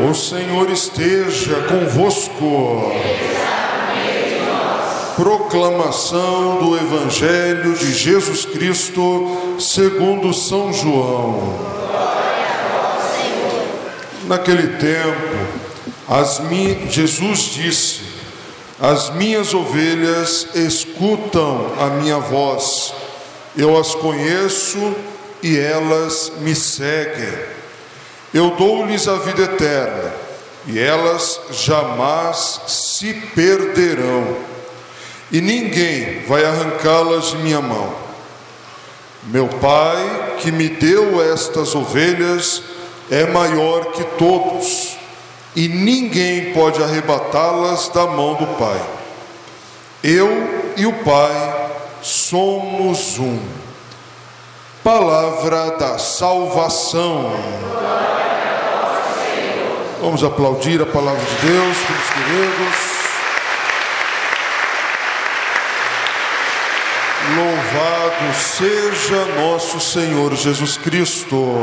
O Senhor esteja convosco. Proclamação do Evangelho de Jesus Cristo segundo São João. Naquele tempo, mi... Jesus disse: As minhas ovelhas escutam a minha voz. Eu as conheço e elas me seguem. Eu dou-lhes a vida eterna, e elas jamais se perderão, e ninguém vai arrancá-las de minha mão. Meu Pai, que me deu estas ovelhas, é maior que todos, e ninguém pode arrebatá-las da mão do Pai. Eu e o Pai somos um. Palavra da salvação. Vamos aplaudir a palavra de Deus, meus queridos. Louvado seja nosso Senhor Jesus Cristo.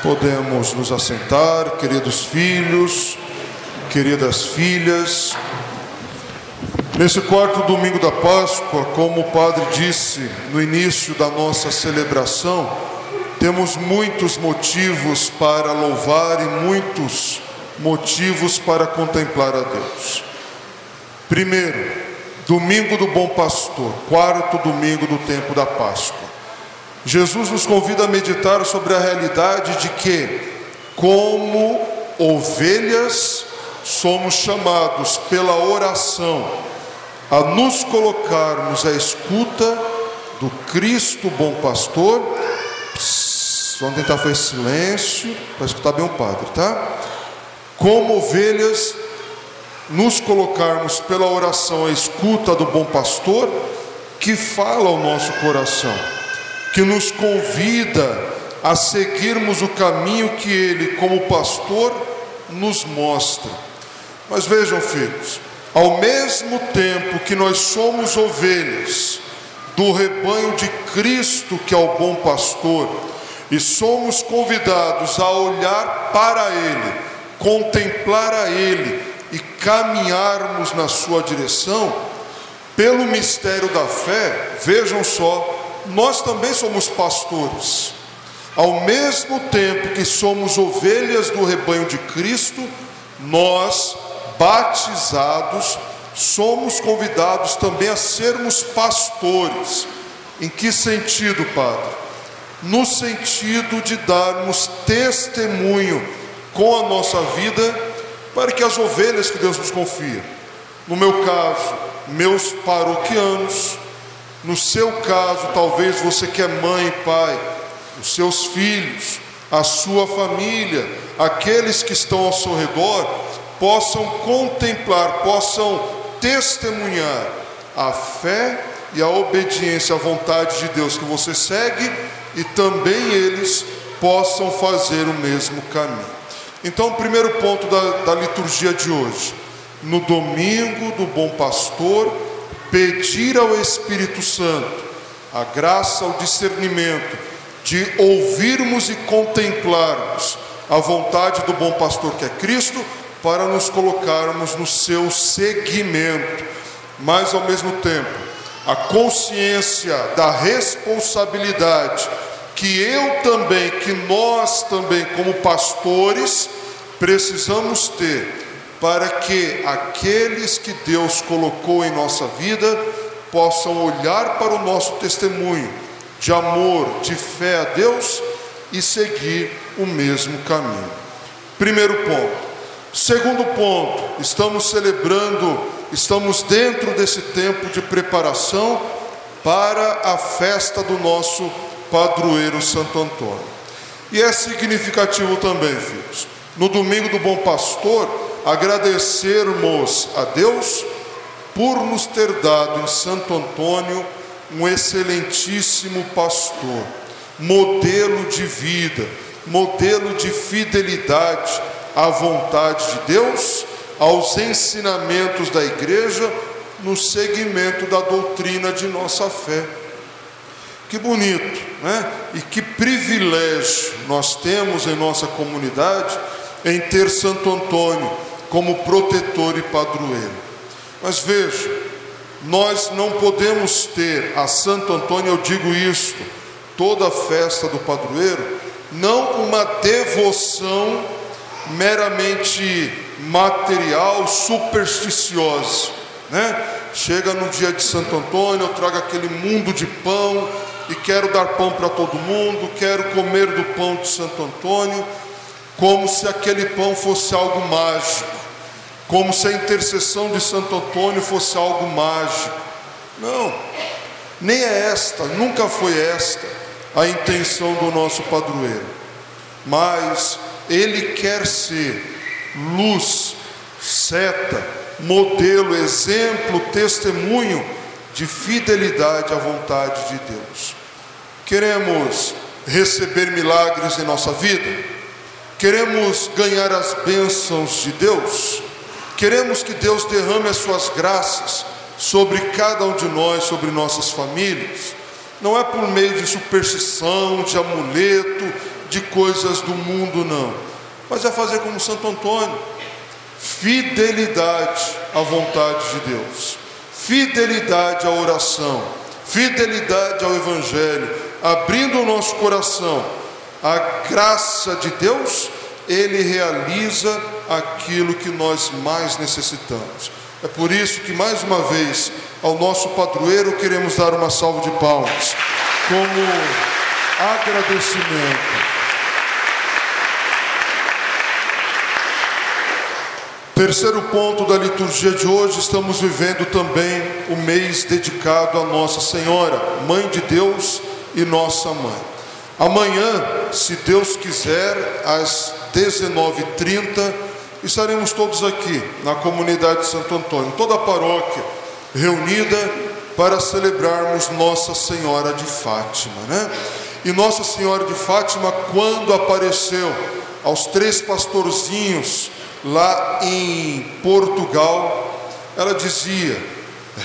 Podemos nos assentar, queridos filhos, queridas filhas. Nesse quarto domingo da Páscoa, como o padre disse no início da nossa celebração, temos muitos motivos para louvar e muitos motivos para contemplar a Deus. Primeiro, domingo do Bom Pastor, quarto domingo do tempo da Páscoa. Jesus nos convida a meditar sobre a realidade de que, como ovelhas, somos chamados pela oração a nos colocarmos à escuta do Cristo Bom Pastor. Psss, vamos tentar fazer silêncio para escutar bem o Padre, tá? Como ovelhas, nos colocarmos pela oração à escuta do Bom Pastor, que fala ao nosso coração que nos convida a seguirmos o caminho que Ele, como pastor, nos mostra. Mas vejam, filhos, ao mesmo tempo que nós somos ovelhas do rebanho de Cristo, que é o bom pastor, e somos convidados a olhar para Ele, contemplar a Ele e caminharmos na Sua direção, pelo mistério da fé, vejam só, nós também somos pastores. Ao mesmo tempo que somos ovelhas do rebanho de Cristo, nós, batizados, somos convidados também a sermos pastores. Em que sentido, Padre? No sentido de darmos testemunho com a nossa vida para que as ovelhas que Deus nos confia, no meu caso, meus paroquianos, no seu caso, talvez você que é mãe e pai, os seus filhos, a sua família, aqueles que estão ao seu redor, possam contemplar, possam testemunhar a fé e a obediência à vontade de Deus que você segue e também eles possam fazer o mesmo caminho. Então, o primeiro ponto da, da liturgia de hoje, no domingo do bom pastor, pedir ao Espírito Santo a graça, o discernimento de ouvirmos e contemplarmos a vontade do bom pastor que é Cristo, para nos colocarmos no seu seguimento, mas ao mesmo tempo, a consciência da responsabilidade que eu também, que nós também, como pastores, precisamos ter para que aqueles que Deus colocou em nossa vida possam olhar para o nosso testemunho de amor, de fé a Deus e seguir o mesmo caminho. Primeiro ponto. Segundo ponto, estamos celebrando, estamos dentro desse tempo de preparação para a festa do nosso padroeiro Santo Antônio. E é significativo também, filhos, no domingo do Bom Pastor, agradecermos a Deus por nos ter dado em Santo Antônio um excelentíssimo pastor, modelo de vida, modelo de fidelidade à vontade de Deus, aos ensinamentos da igreja, no segmento da doutrina de nossa fé. Que bonito, né? E que privilégio nós temos em nossa comunidade em ter Santo Antônio como protetor e padroeiro. Mas veja, nós não podemos ter a Santo Antônio, eu digo isto, toda a festa do padroeiro, não uma devoção meramente material, supersticiosa, né? Chega no dia de Santo Antônio, eu trago aquele mundo de pão e quero dar pão para todo mundo, quero comer do pão de Santo Antônio, como se aquele pão fosse algo mágico, como se a intercessão de Santo Antônio fosse algo mágico. Não, nem é esta, nunca foi esta a intenção do nosso padroeiro, mas ele quer ser luz, seta, modelo, exemplo, testemunho de fidelidade à vontade de Deus. Queremos receber milagres em nossa vida? Queremos ganhar as bênçãos de Deus? Queremos que Deus derrame as suas graças sobre cada um de nós, sobre nossas famílias? Não é por meio de superstição, de amuleto, de coisas do mundo, não. Mas é fazer como Santo Antônio fidelidade à vontade de Deus, fidelidade à oração, fidelidade ao Evangelho, abrindo o nosso coração à graça de Deus, Ele realiza aquilo que nós mais necessitamos. É por isso que, mais uma vez, ao nosso padroeiro queremos dar uma salva de palmas, como agradecimento. Terceiro ponto da liturgia de hoje, estamos vivendo também o mês dedicado a Nossa Senhora, Mãe de Deus e nossa mãe. Amanhã, se Deus quiser, às 19h30, estaremos todos aqui na comunidade de Santo Antônio, toda a paróquia reunida para celebrarmos Nossa Senhora de Fátima, né? E Nossa Senhora de Fátima, quando apareceu aos três pastorzinhos lá em Portugal, ela dizia: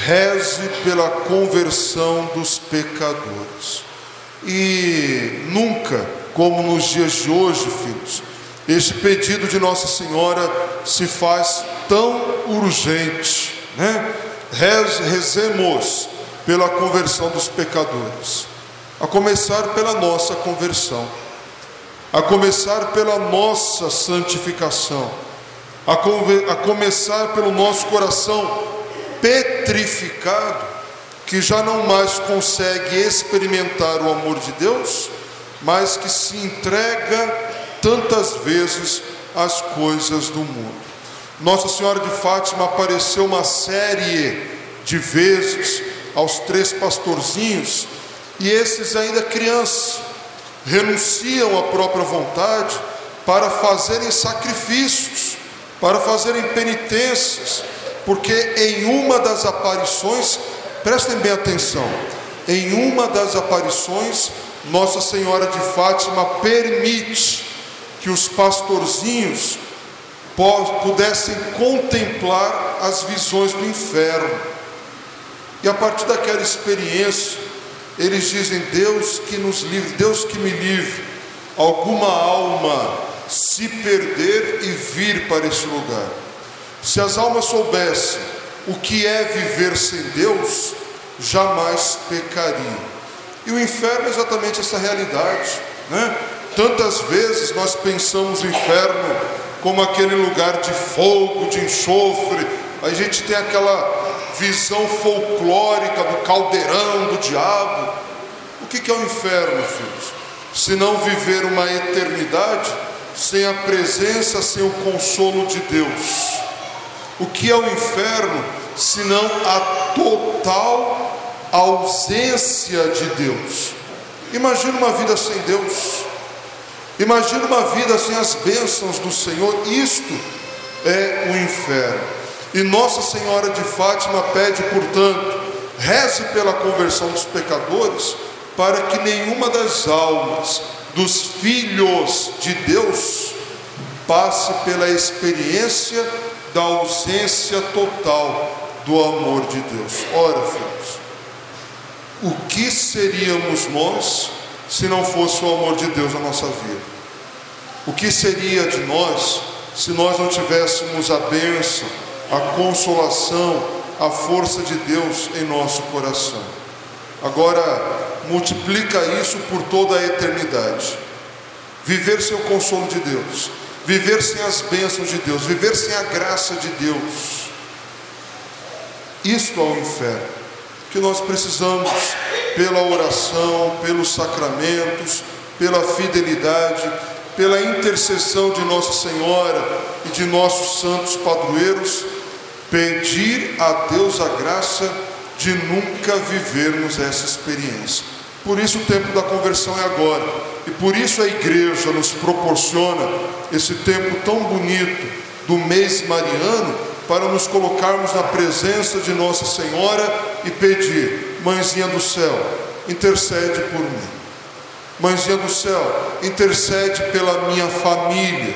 reze pela conversão dos pecadores. E nunca, como nos dias de hoje, filhos, este pedido de Nossa Senhora se faz tão urgente, né? Reze, rezemos pela conversão dos pecadores, a começar pela nossa conversão, a começar pela nossa santificação a, a começar pelo nosso coração petrificado, que já não mais consegue experimentar o amor de Deus, mas que se entrega tantas vezes às coisas do mundo. Nossa Senhora de Fátima apareceu uma série de vezes aos três pastorzinhos, e esses ainda crianças renunciam à própria vontade para fazerem sacrifícios para fazerem penitências, porque em uma das aparições prestem bem atenção. Em uma das aparições, Nossa Senhora de Fátima permite que os pastorzinhos pudessem contemplar as visões do inferno. E a partir daquela experiência, eles dizem: Deus que nos livre, Deus que me livre, alguma alma se perder e vir para esse lugar. Se as almas soubessem o que é viver sem Deus, jamais pecariam. E o inferno é exatamente essa realidade, né? Tantas vezes nós pensamos o inferno como aquele lugar de fogo, de enxofre, a gente tem aquela visão folclórica do caldeirão do diabo. O que é o inferno, filhos? Se não viver uma eternidade sem a presença, sem o consolo de Deus. O que é o inferno, senão a total ausência de Deus? Imagina uma vida sem Deus. Imagina uma vida sem as bênçãos do Senhor. Isto é o inferno. E Nossa Senhora de Fátima pede, portanto, reze pela conversão dos pecadores, para que nenhuma das almas dos filhos de Deus passe pela experiência da ausência total do amor de Deus. Ora, filhos, o que seríamos nós se não fosse o amor de Deus na nossa vida? O que seria de nós se nós não tivéssemos a bênção, a consolação, a força de Deus em nosso coração? Agora, multiplica isso por toda a eternidade. Viver sem o consolo de Deus, viver sem as bênçãos de Deus, viver sem a graça de Deus. Isto é o inferno que nós precisamos, pela oração, pelos sacramentos, pela fidelidade, pela intercessão de Nossa Senhora e de nossos santos padroeiros, pedir a Deus a graça de nunca vivermos essa experiência. Por isso o tempo da conversão é agora. E por isso a igreja nos proporciona esse tempo tão bonito do mês mariano para nos colocarmos na presença de Nossa Senhora e pedir: Mãezinha do céu, intercede por mim. Mãezinha do céu, intercede pela minha família.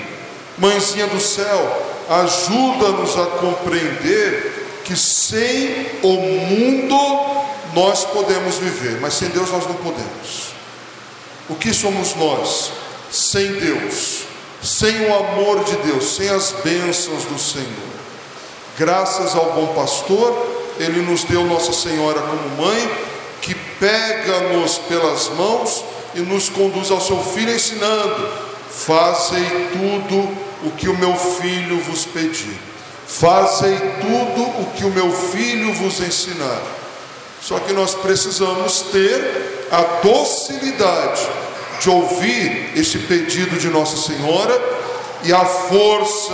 Mãezinha do céu, ajuda-nos a compreender que sem o mundo nós podemos viver, mas sem Deus nós não podemos. O que somos nós? Sem Deus, sem o amor de Deus, sem as bênçãos do Senhor. Graças ao bom pastor, ele nos deu Nossa Senhora como mãe, que pega-nos pelas mãos e nos conduz ao seu filho, ensinando: Fazei tudo o que o meu filho vos pedir, fazei tudo o que o meu filho vos ensinar. Só que nós precisamos ter a docilidade de ouvir este pedido de Nossa Senhora e a força,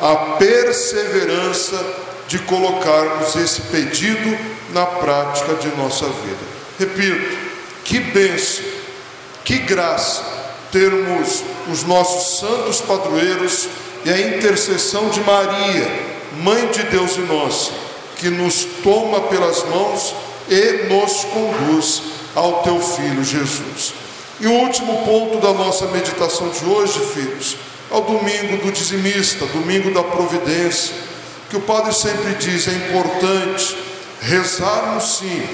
a perseverança de colocarmos esse pedido na prática de nossa vida. Repito, que bênção, que graça termos os nossos santos padroeiros e a intercessão de Maria, Mãe de Deus e nossa, que nos toma pelas mãos e nos conduz ao teu filho Jesus. E o último ponto da nossa meditação de hoje, filhos, é o domingo do dizimista, domingo da providência, que o padre sempre diz: é importante rezarmos sim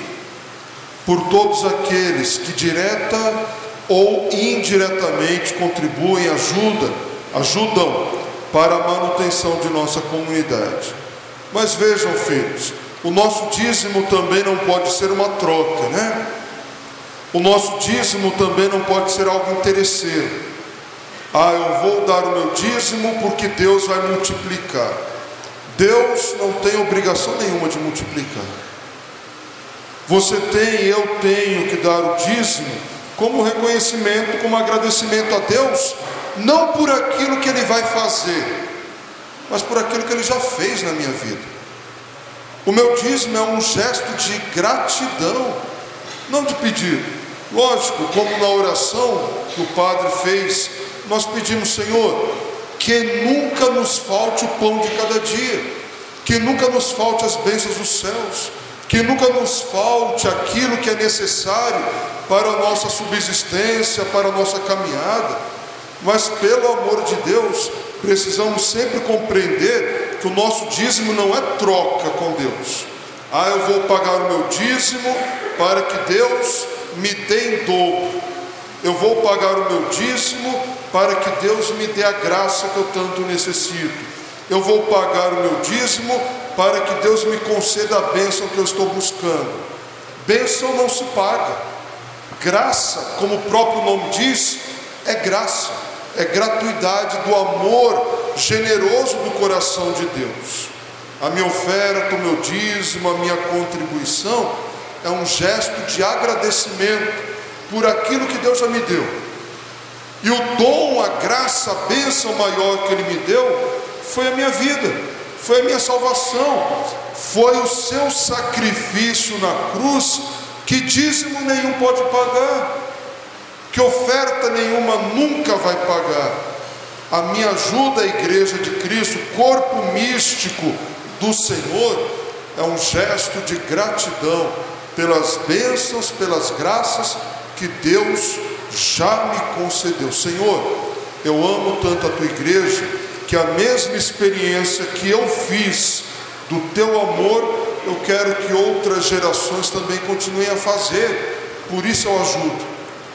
por todos aqueles que direta ou indiretamente contribuem, ajudam, ajudam para a manutenção de nossa comunidade. Mas vejam, filhos, o nosso dízimo também não pode ser uma troca, né? O nosso dízimo também não pode ser algo interesseiro. Ah, eu vou dar o meu dízimo porque Deus vai multiplicar. Deus não tem obrigação nenhuma de multiplicar. Você tem, eu tenho que dar o dízimo como reconhecimento, como agradecimento a Deus, não por aquilo que Ele vai fazer, mas por aquilo que Ele já fez na minha vida. O meu dízimo é um gesto de gratidão, não de pedido. Lógico, como na oração que o padre fez, nós pedimos, Senhor, que nunca nos falte o pão de cada dia, que nunca nos falte as bênçãos dos céus, que nunca nos falte aquilo que é necessário para a nossa subsistência, para a nossa caminhada, mas pelo amor de Deus, precisamos sempre compreender que o nosso dízimo não é troca com Deus. Ah, eu vou pagar o meu dízimo para que Deus me dê em dobro. Eu vou pagar o meu dízimo para que Deus me dê a graça que eu tanto necessito. Eu vou pagar o meu dízimo para que Deus me conceda a bênção que eu estou buscando. Bênção não se paga. Graça, como o próprio nome diz, é graça, é gratuidade do amor generoso do coração de Deus. A minha oferta, o meu dízimo, a minha contribuição é um gesto de agradecimento por aquilo que Deus já me deu. E o dom, a graça, a bênção maior que Ele me deu foi a minha vida, foi a minha salvação, foi o seu sacrifício na cruz que dízimo nenhum pode pagar, que oferta nenhuma nunca vai pagar. A minha ajuda à igreja de Cristo, corpo místico do Senhor é um gesto de gratidão pelas bênçãos, pelas graças que Deus já me concedeu. Senhor, eu amo tanto a tua igreja que a mesma experiência que eu fiz do teu amor, eu quero que outras gerações também continuem a fazer. Por isso eu ajudo,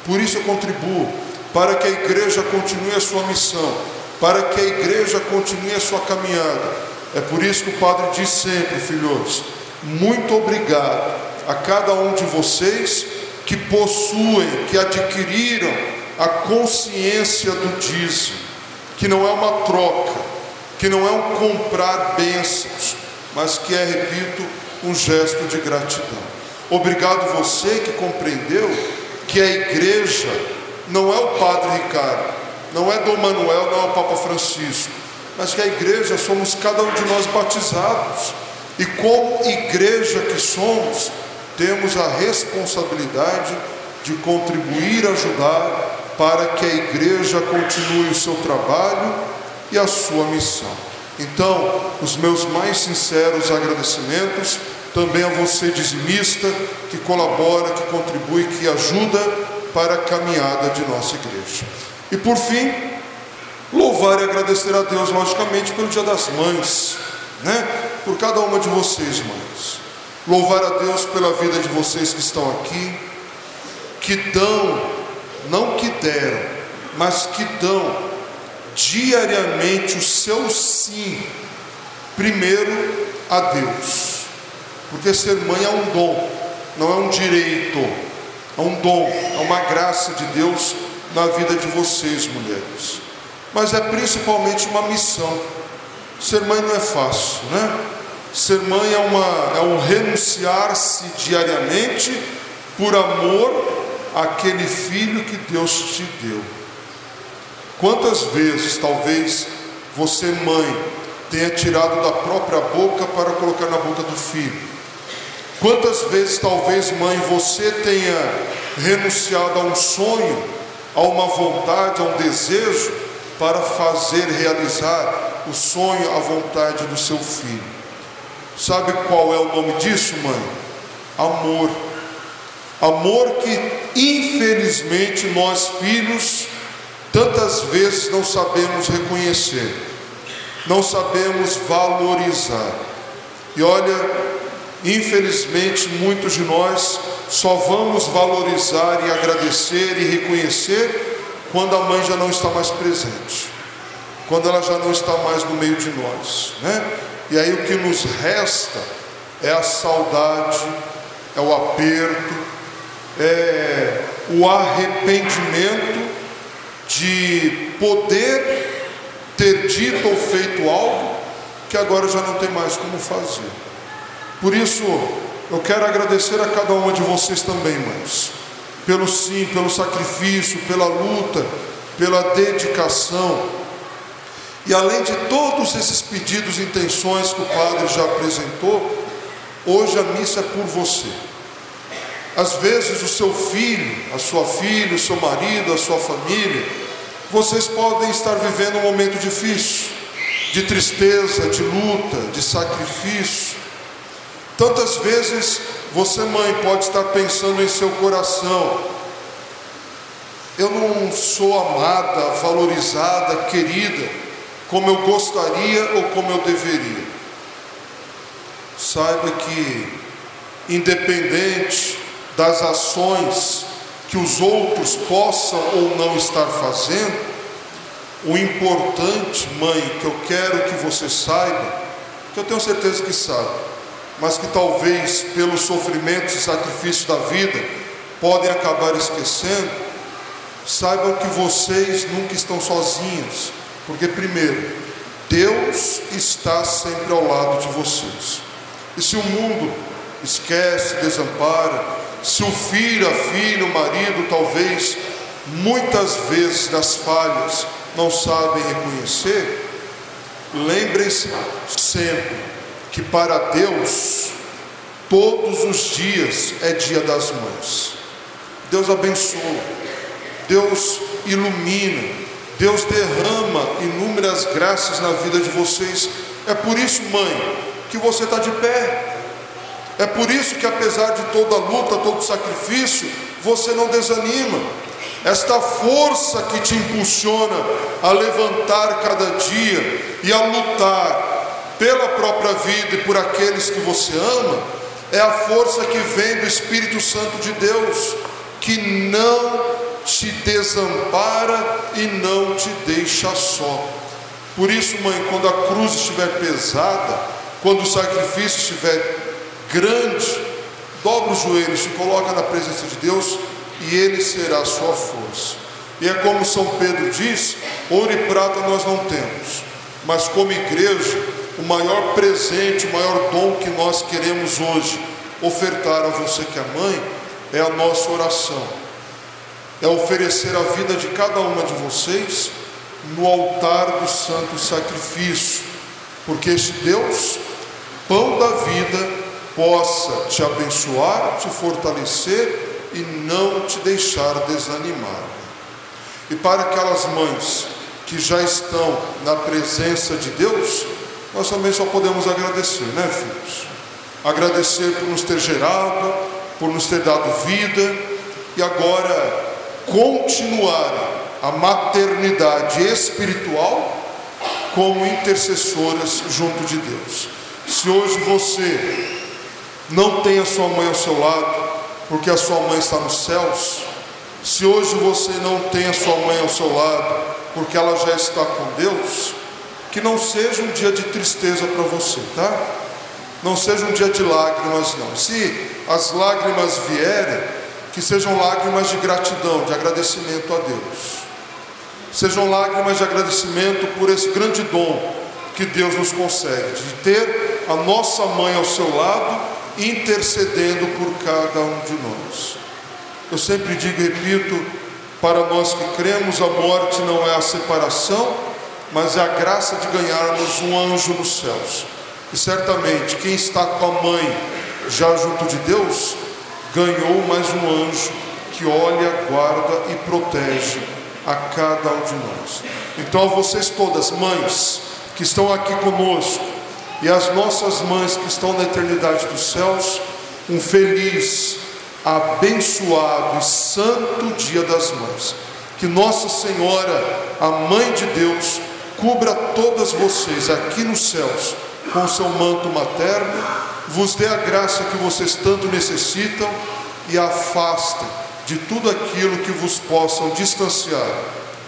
por isso eu contribuo, para que a igreja continue a sua missão, para que a igreja continue a sua caminhada é por isso que o Padre diz sempre, filhos, muito obrigado a cada um de vocês que possuem, que adquiriram a consciência do dízimo, que não é uma troca, que não é um comprar bênçãos, mas que é, repito, um gesto de gratidão. Obrigado você que compreendeu que a igreja não é o Padre Ricardo, não é Dom Manuel, não é o Papa Francisco mas que a igreja somos cada um de nós batizados. E como igreja que somos, temos a responsabilidade de contribuir, ajudar para que a igreja continue o seu trabalho e a sua missão. Então, os meus mais sinceros agradecimentos também a você dizimista que colabora, que contribui, que ajuda para a caminhada de nossa igreja. E por fim, Louvar e agradecer a Deus, logicamente, pelo Dia das Mães, né? Por cada uma de vocês, mães. Louvar a Deus pela vida de vocês que estão aqui, que dão, não que deram, mas que dão diariamente o seu sim, primeiro a Deus. Porque ser mãe é um dom, não é um direito, é um dom, é uma graça de Deus na vida de vocês, mulheres mas é principalmente uma missão. Ser mãe não é fácil, né? Ser mãe é, uma, é um renunciar-se diariamente por amor àquele filho que Deus te deu. Quantas vezes, talvez, você, mãe, tenha tirado da própria boca para colocar na boca do filho? Quantas vezes, talvez, mãe, você tenha renunciado a um sonho, a uma vontade, a um desejo, para fazer realizar o sonho, a vontade do seu filho. Sabe qual é o nome disso, mãe? Amor. Amor que, infelizmente, nós filhos, tantas vezes não sabemos reconhecer, não sabemos valorizar. E olha, infelizmente, muitos de nós só vamos valorizar e agradecer e reconhecer quando a mãe já não está mais presente, quando ela já não está mais no meio de nós, né? E aí o que nos resta é a saudade, é o aperto, é o arrependimento de poder ter dito ou feito algo que agora já não tem mais como fazer. Por isso, eu quero agradecer a cada uma de vocês também, mães pelo sim, pelo sacrifício, pela luta, pela dedicação. E além de todos esses pedidos e intenções que o Padre já apresentou, hoje a missa é por você. Às vezes o seu filho, a sua filha, o seu marido, a sua família, vocês podem estar vivendo um momento difícil, de tristeza, de luta, de sacrifício. Tantas vezes você, mãe, pode estar pensando em seu coração: eu não sou amada, valorizada, querida, como eu gostaria ou como eu deveria. Saiba que, independente das ações que os outros possam ou não estar fazendo, o importante, mãe, que eu quero que você saiba, que eu tenho certeza que sabe, mas que talvez pelos sofrimentos e sacrifícios da vida podem acabar esquecendo, saibam que vocês nunca estão sozinhos, porque primeiro, Deus está sempre ao lado de vocês. E se o mundo esquece, desampara, se o filho, a filha, o marido, talvez, muitas vezes das falhas, não sabem reconhecer, lembrem-se sempre que para Deus todos os dias é dia das mães. Deus abençoa, Deus ilumina, Deus derrama inúmeras graças na vida de vocês. É por isso, mãe, que você está de pé. É por isso que, apesar de toda luta, todo sacrifício, você não desanima esta força que te impulsiona a levantar cada dia e a lutar pela própria vida e por aqueles que você ama, é a força que vem do Espírito Santo de Deus, que não te desampara e não te deixa só. Por isso, mãe, quando a cruz estiver pesada, quando o sacrifício estiver grande, dobra os joelhos, se coloca na presença de Deus e Ele será a sua força. E é como São Pedro diz: ouro e prata nós não temos, mas como igreja, o maior presente, o maior dom que nós queremos hoje ofertar a você que é mãe é a nossa oração, é oferecer a vida de cada uma de vocês no altar do santo sacrifício, porque este Deus, pão da vida, possa te abençoar, te fortalecer e não te deixar desanimar. E para aquelas mães que já estão na presença de Deus, nós também só podemos agradecer, né, filhos? Agradecer por nos ter gerado, por nos ter dado vida e agora continuar a maternidade espiritual como intercessoras junto de Deus. Se hoje você não tem a sua mãe ao seu lado, porque a sua mãe está nos céus, se hoje você não tem a sua mãe ao seu lado, porque ela já está com Deus, que não seja um dia de tristeza para você, tá? Não seja um dia de lágrimas, não. Se as lágrimas vierem, que sejam lágrimas de gratidão, de agradecimento a Deus. Sejam lágrimas de agradecimento por esse grande dom que Deus nos concede, de ter a nossa mãe ao seu lado intercedendo por cada um de nós. Eu sempre digo e repito, para nós que cremos, a morte não é a separação, mas é a graça de ganharmos um anjo nos céus. E certamente quem está com a mãe já junto de Deus, ganhou mais um anjo que olha, guarda e protege a cada um de nós. Então, a vocês todas, mães, que estão aqui conosco, e as nossas mães que estão na eternidade dos céus, um feliz, abençoado e santo Dia das Mães. Que Nossa Senhora, a Mãe de Deus, cubra todas vocês aqui nos céus com o seu manto materno, vos dê a graça que vocês tanto necessitam e afastem de tudo aquilo que vos possam distanciar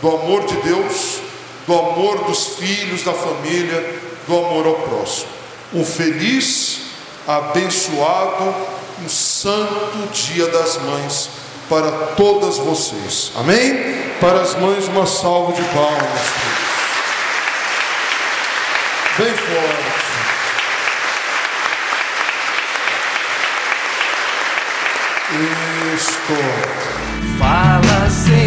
do amor de Deus, do amor dos filhos, da família do amor ao próximo. Um feliz, abençoado, um santo Dia das Mães para todas vocês. Amém? Para as mães, uma salva de palmas. Bem forte. Isto. Fala, Senhor.